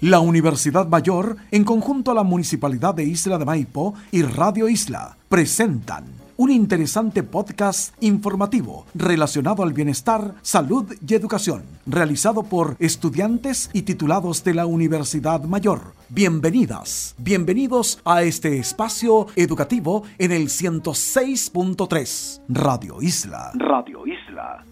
La Universidad Mayor, en conjunto a la Municipalidad de Isla de Maipo y Radio Isla, presentan un interesante podcast informativo relacionado al bienestar, salud y educación, realizado por estudiantes y titulados de la Universidad Mayor. Bienvenidas, bienvenidos a este espacio educativo en el 106.3 Radio Isla. Radio Isla.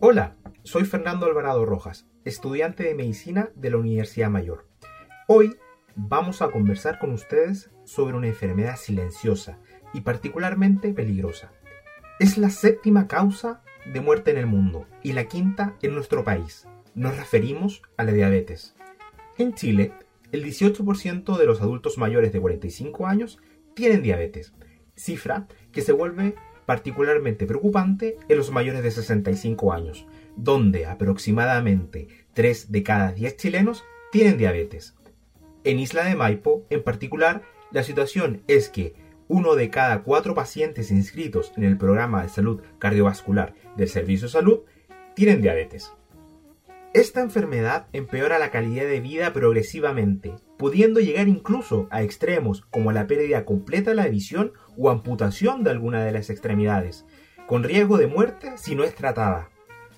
Hola, soy Fernando Alvarado Rojas, estudiante de medicina de la Universidad Mayor. Hoy vamos a conversar con ustedes sobre una enfermedad silenciosa y particularmente peligrosa. Es la séptima causa de muerte en el mundo y la quinta en nuestro país. Nos referimos a la diabetes. En Chile, el 18% de los adultos mayores de 45 años tienen diabetes, cifra que se vuelve particularmente preocupante en los mayores de 65 años, donde aproximadamente 3 de cada 10 chilenos tienen diabetes. En Isla de Maipo, en particular, la situación es que uno de cada cuatro pacientes inscritos en el programa de salud cardiovascular del Servicio de Salud tienen diabetes. Esta enfermedad empeora la calidad de vida progresivamente, pudiendo llegar incluso a extremos como la pérdida completa de la visión o amputación de alguna de las extremidades, con riesgo de muerte si no es tratada.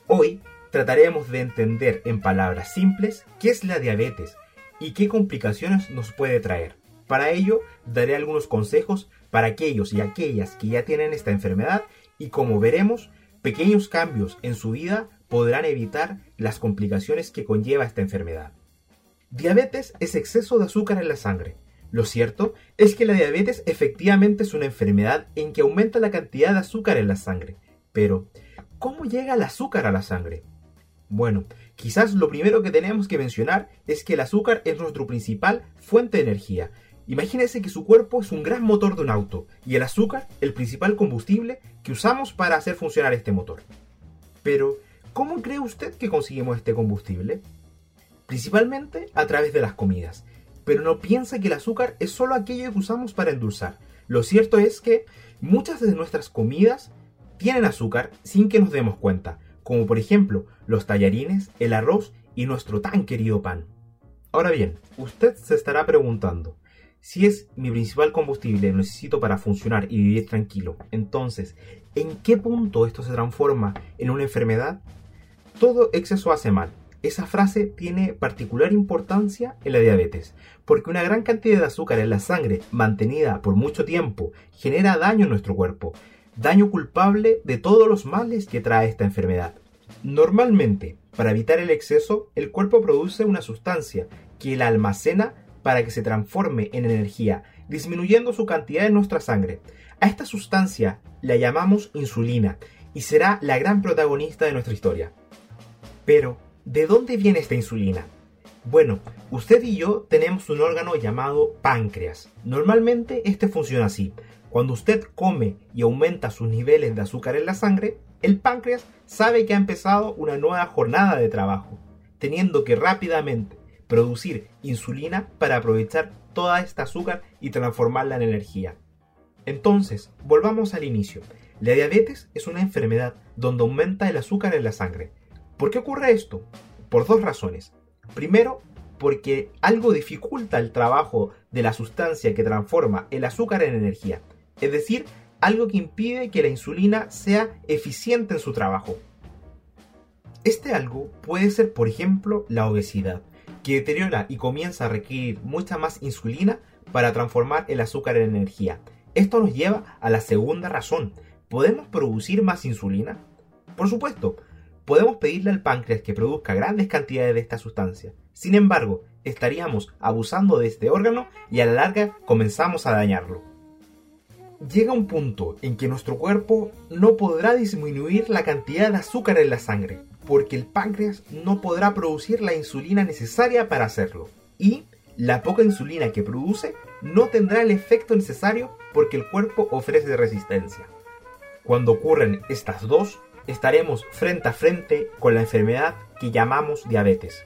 Hoy trataremos de entender en palabras simples qué es la diabetes y qué complicaciones nos puede traer. Para ello, daré algunos consejos para aquellos y aquellas que ya tienen esta enfermedad y como veremos, pequeños cambios en su vida podrán evitar las complicaciones que conlleva esta enfermedad. Diabetes es exceso de azúcar en la sangre. Lo cierto es que la diabetes efectivamente es una enfermedad en que aumenta la cantidad de azúcar en la sangre. Pero, ¿cómo llega el azúcar a la sangre? Bueno, quizás lo primero que tenemos que mencionar es que el azúcar es nuestro principal fuente de energía. Imagínese que su cuerpo es un gran motor de un auto y el azúcar el principal combustible que usamos para hacer funcionar este motor. Pero, ¿cómo cree usted que conseguimos este combustible? Principalmente a través de las comidas. Pero no piensa que el azúcar es solo aquello que usamos para endulzar. Lo cierto es que muchas de nuestras comidas tienen azúcar sin que nos demos cuenta como por ejemplo los tallarines, el arroz y nuestro tan querido pan. Ahora bien, usted se estará preguntando, si es mi principal combustible lo necesito para funcionar y vivir tranquilo, entonces, ¿en qué punto esto se transforma en una enfermedad? Todo exceso hace mal. Esa frase tiene particular importancia en la diabetes, porque una gran cantidad de azúcar en la sangre mantenida por mucho tiempo genera daño en nuestro cuerpo, daño culpable de todos los males que trae esta enfermedad. Normalmente, para evitar el exceso, el cuerpo produce una sustancia que la almacena para que se transforme en energía, disminuyendo su cantidad en nuestra sangre. A esta sustancia la llamamos insulina y será la gran protagonista de nuestra historia. Pero, ¿de dónde viene esta insulina? Bueno, usted y yo tenemos un órgano llamado páncreas. Normalmente este funciona así. Cuando usted come y aumenta sus niveles de azúcar en la sangre, el páncreas sabe que ha empezado una nueva jornada de trabajo, teniendo que rápidamente producir insulina para aprovechar toda esta azúcar y transformarla en energía. Entonces, volvamos al inicio. La diabetes es una enfermedad donde aumenta el azúcar en la sangre. ¿Por qué ocurre esto? Por dos razones. Primero, porque algo dificulta el trabajo de la sustancia que transforma el azúcar en energía es decir, algo que impide que la insulina sea eficiente en su trabajo. Este algo puede ser, por ejemplo, la obesidad, que deteriora y comienza a requerir mucha más insulina para transformar el azúcar en energía. Esto nos lleva a la segunda razón. ¿Podemos producir más insulina? Por supuesto, podemos pedirle al páncreas que produzca grandes cantidades de esta sustancia. Sin embargo, estaríamos abusando de este órgano y a la larga comenzamos a dañarlo llega un punto en que nuestro cuerpo no podrá disminuir la cantidad de azúcar en la sangre, porque el páncreas no podrá producir la insulina necesaria para hacerlo. Y la poca insulina que produce no tendrá el efecto necesario porque el cuerpo ofrece resistencia. Cuando ocurren estas dos, estaremos frente a frente con la enfermedad que llamamos diabetes.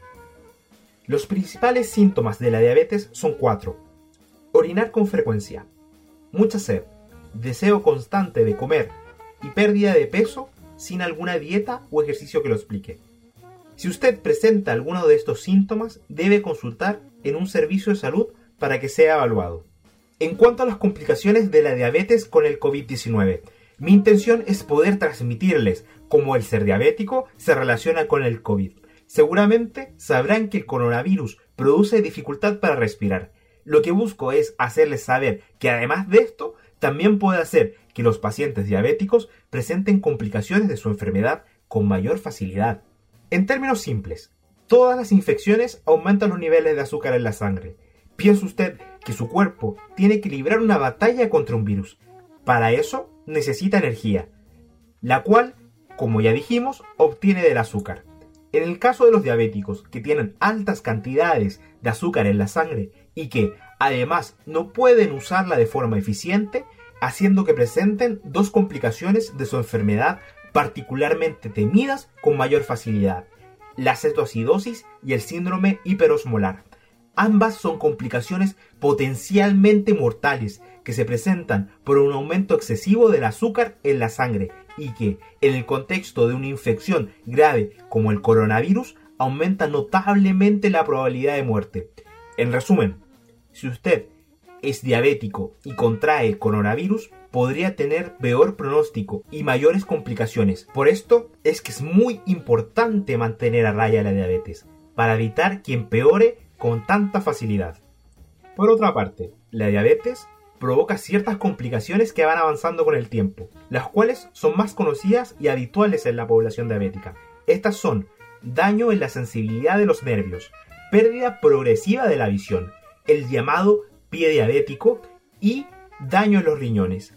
Los principales síntomas de la diabetes son cuatro. Orinar con frecuencia, mucha sed, deseo constante de comer y pérdida de peso sin alguna dieta o ejercicio que lo explique. Si usted presenta alguno de estos síntomas, debe consultar en un servicio de salud para que sea evaluado. En cuanto a las complicaciones de la diabetes con el COVID-19, mi intención es poder transmitirles cómo el ser diabético se relaciona con el COVID. Seguramente sabrán que el coronavirus produce dificultad para respirar. Lo que busco es hacerles saber que además de esto, también puede hacer que los pacientes diabéticos presenten complicaciones de su enfermedad con mayor facilidad. En términos simples, todas las infecciones aumentan los niveles de azúcar en la sangre. Piense usted que su cuerpo tiene que librar una batalla contra un virus. Para eso necesita energía, la cual, como ya dijimos, obtiene del azúcar. En el caso de los diabéticos que tienen altas cantidades de azúcar en la sangre y que además no pueden usarla de forma eficiente, haciendo que presenten dos complicaciones de su enfermedad particularmente temidas con mayor facilidad, la cetoacidosis y el síndrome hiperosmolar. Ambas son complicaciones potencialmente mortales que se presentan por un aumento excesivo del azúcar en la sangre y que, en el contexto de una infección grave como el coronavirus, aumenta notablemente la probabilidad de muerte. En resumen, si usted es diabético y contrae coronavirus, podría tener peor pronóstico y mayores complicaciones. Por esto es que es muy importante mantener a raya la diabetes, para evitar que empeore con tanta facilidad. Por otra parte, la diabetes provoca ciertas complicaciones que van avanzando con el tiempo, las cuales son más conocidas y habituales en la población diabética. Estas son daño en la sensibilidad de los nervios, pérdida progresiva de la visión, el llamado pie diabético y daño en los riñones.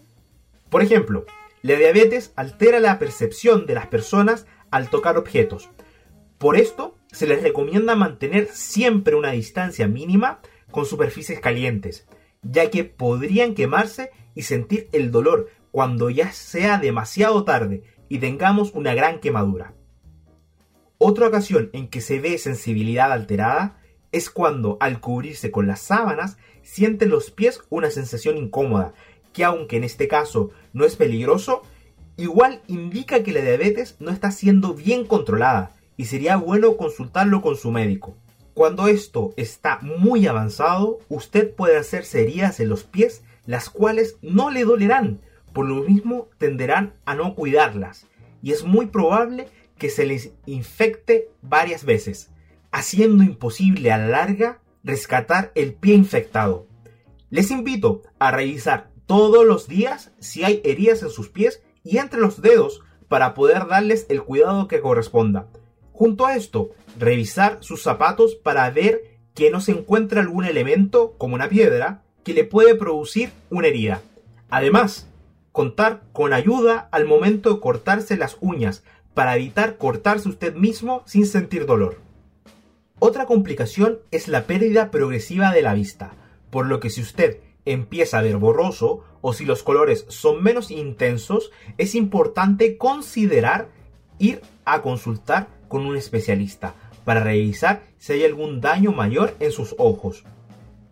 Por ejemplo, la diabetes altera la percepción de las personas al tocar objetos. Por esto, se les recomienda mantener siempre una distancia mínima con superficies calientes, ya que podrían quemarse y sentir el dolor cuando ya sea demasiado tarde y tengamos una gran quemadura. Otra ocasión en que se ve sensibilidad alterada es cuando al cubrirse con las sábanas sienten los pies una sensación incómoda, que aunque en este caso no es peligroso, igual indica que la diabetes no está siendo bien controlada y sería bueno consultarlo con su médico. Cuando esto está muy avanzado, usted puede hacerse heridas en los pies, las cuales no le dolerán, por lo mismo tenderán a no cuidarlas, y es muy probable que se les infecte varias veces haciendo imposible a la larga rescatar el pie infectado. Les invito a revisar todos los días si hay heridas en sus pies y entre los dedos para poder darles el cuidado que corresponda. Junto a esto, revisar sus zapatos para ver que no se encuentra algún elemento, como una piedra, que le puede producir una herida. Además, contar con ayuda al momento de cortarse las uñas para evitar cortarse usted mismo sin sentir dolor. Otra complicación es la pérdida progresiva de la vista, por lo que si usted empieza a ver borroso o si los colores son menos intensos, es importante considerar ir a consultar con un especialista para revisar si hay algún daño mayor en sus ojos.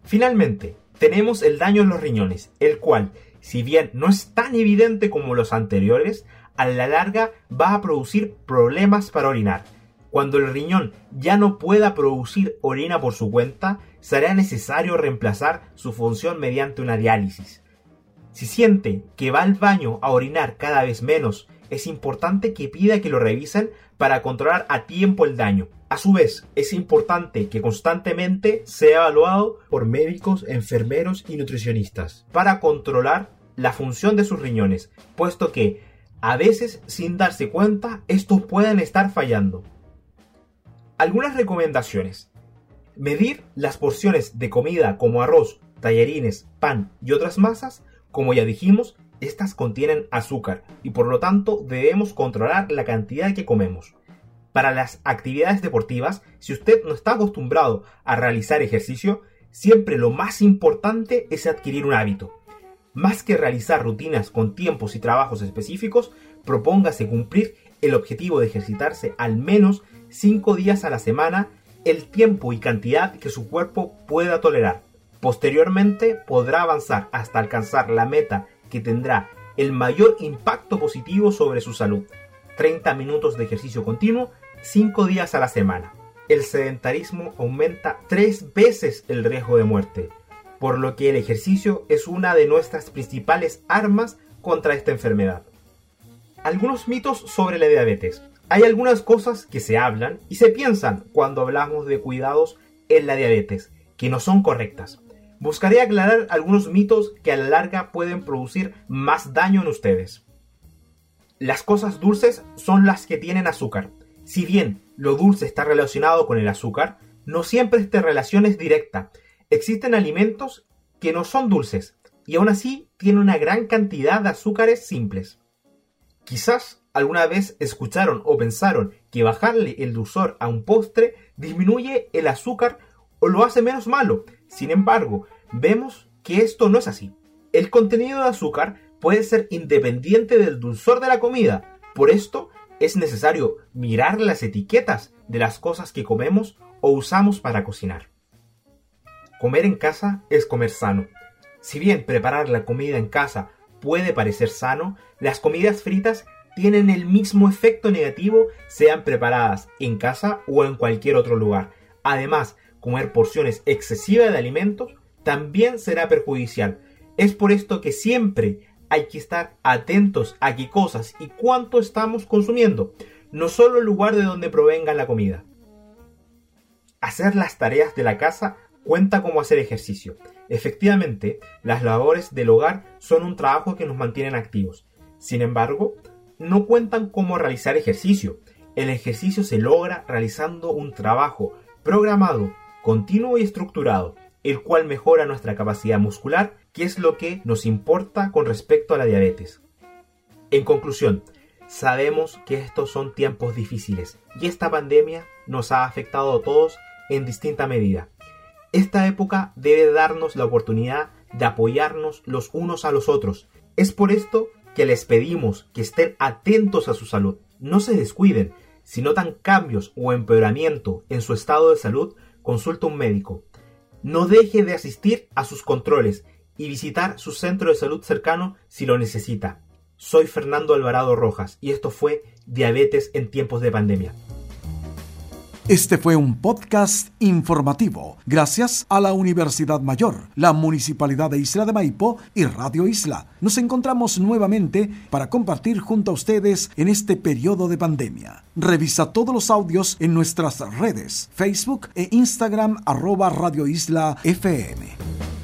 Finalmente, tenemos el daño en los riñones, el cual, si bien no es tan evidente como los anteriores, a la larga va a producir problemas para orinar cuando el riñón ya no pueda producir orina por su cuenta, será necesario reemplazar su función mediante una diálisis. Si siente que va al baño a orinar cada vez menos, es importante que pida que lo revisen para controlar a tiempo el daño. A su vez, es importante que constantemente sea evaluado por médicos, enfermeros y nutricionistas para controlar la función de sus riñones, puesto que a veces sin darse cuenta estos pueden estar fallando. Algunas recomendaciones. Medir las porciones de comida como arroz, tallarines, pan y otras masas. Como ya dijimos, estas contienen azúcar y por lo tanto debemos controlar la cantidad que comemos. Para las actividades deportivas, si usted no está acostumbrado a realizar ejercicio, siempre lo más importante es adquirir un hábito. Más que realizar rutinas con tiempos y trabajos específicos, propóngase cumplir el objetivo de ejercitarse al menos 5 días a la semana el tiempo y cantidad que su cuerpo pueda tolerar. Posteriormente podrá avanzar hasta alcanzar la meta que tendrá el mayor impacto positivo sobre su salud. 30 minutos de ejercicio continuo, 5 días a la semana. El sedentarismo aumenta 3 veces el riesgo de muerte, por lo que el ejercicio es una de nuestras principales armas contra esta enfermedad. Algunos mitos sobre la diabetes. Hay algunas cosas que se hablan y se piensan cuando hablamos de cuidados en la diabetes, que no son correctas. Buscaré aclarar algunos mitos que a la larga pueden producir más daño en ustedes. Las cosas dulces son las que tienen azúcar. Si bien lo dulce está relacionado con el azúcar, no siempre esta relación es directa. Existen alimentos que no son dulces y aún así tienen una gran cantidad de azúcares simples. Quizás alguna vez escucharon o pensaron que bajarle el dulzor a un postre disminuye el azúcar o lo hace menos malo. Sin embargo, vemos que esto no es así. El contenido de azúcar puede ser independiente del dulzor de la comida. Por esto es necesario mirar las etiquetas de las cosas que comemos o usamos para cocinar. Comer en casa es comer sano. Si bien preparar la comida en casa puede parecer sano, las comidas fritas tienen el mismo efecto negativo sean preparadas en casa o en cualquier otro lugar. Además, comer porciones excesivas de alimentos también será perjudicial. Es por esto que siempre hay que estar atentos a qué cosas y cuánto estamos consumiendo, no solo el lugar de donde provenga la comida. Hacer las tareas de la casa cuenta como hacer ejercicio. Efectivamente, las labores del hogar son un trabajo que nos mantienen activos. Sin embargo, no cuentan como realizar ejercicio. El ejercicio se logra realizando un trabajo programado, continuo y estructurado, el cual mejora nuestra capacidad muscular, que es lo que nos importa con respecto a la diabetes. En conclusión, sabemos que estos son tiempos difíciles y esta pandemia nos ha afectado a todos en distinta medida. Esta época debe darnos la oportunidad de apoyarnos los unos a los otros. Es por esto que les pedimos que estén atentos a su salud. No se descuiden. Si notan cambios o empeoramiento en su estado de salud, consulta un médico. No deje de asistir a sus controles y visitar su centro de salud cercano si lo necesita. Soy Fernando Alvarado Rojas y esto fue Diabetes en tiempos de pandemia. Este fue un podcast informativo gracias a la Universidad Mayor, la Municipalidad de Isla de Maipo y Radio Isla. Nos encontramos nuevamente para compartir junto a ustedes en este periodo de pandemia. Revisa todos los audios en nuestras redes, Facebook e Instagram arroba Radio Isla FM.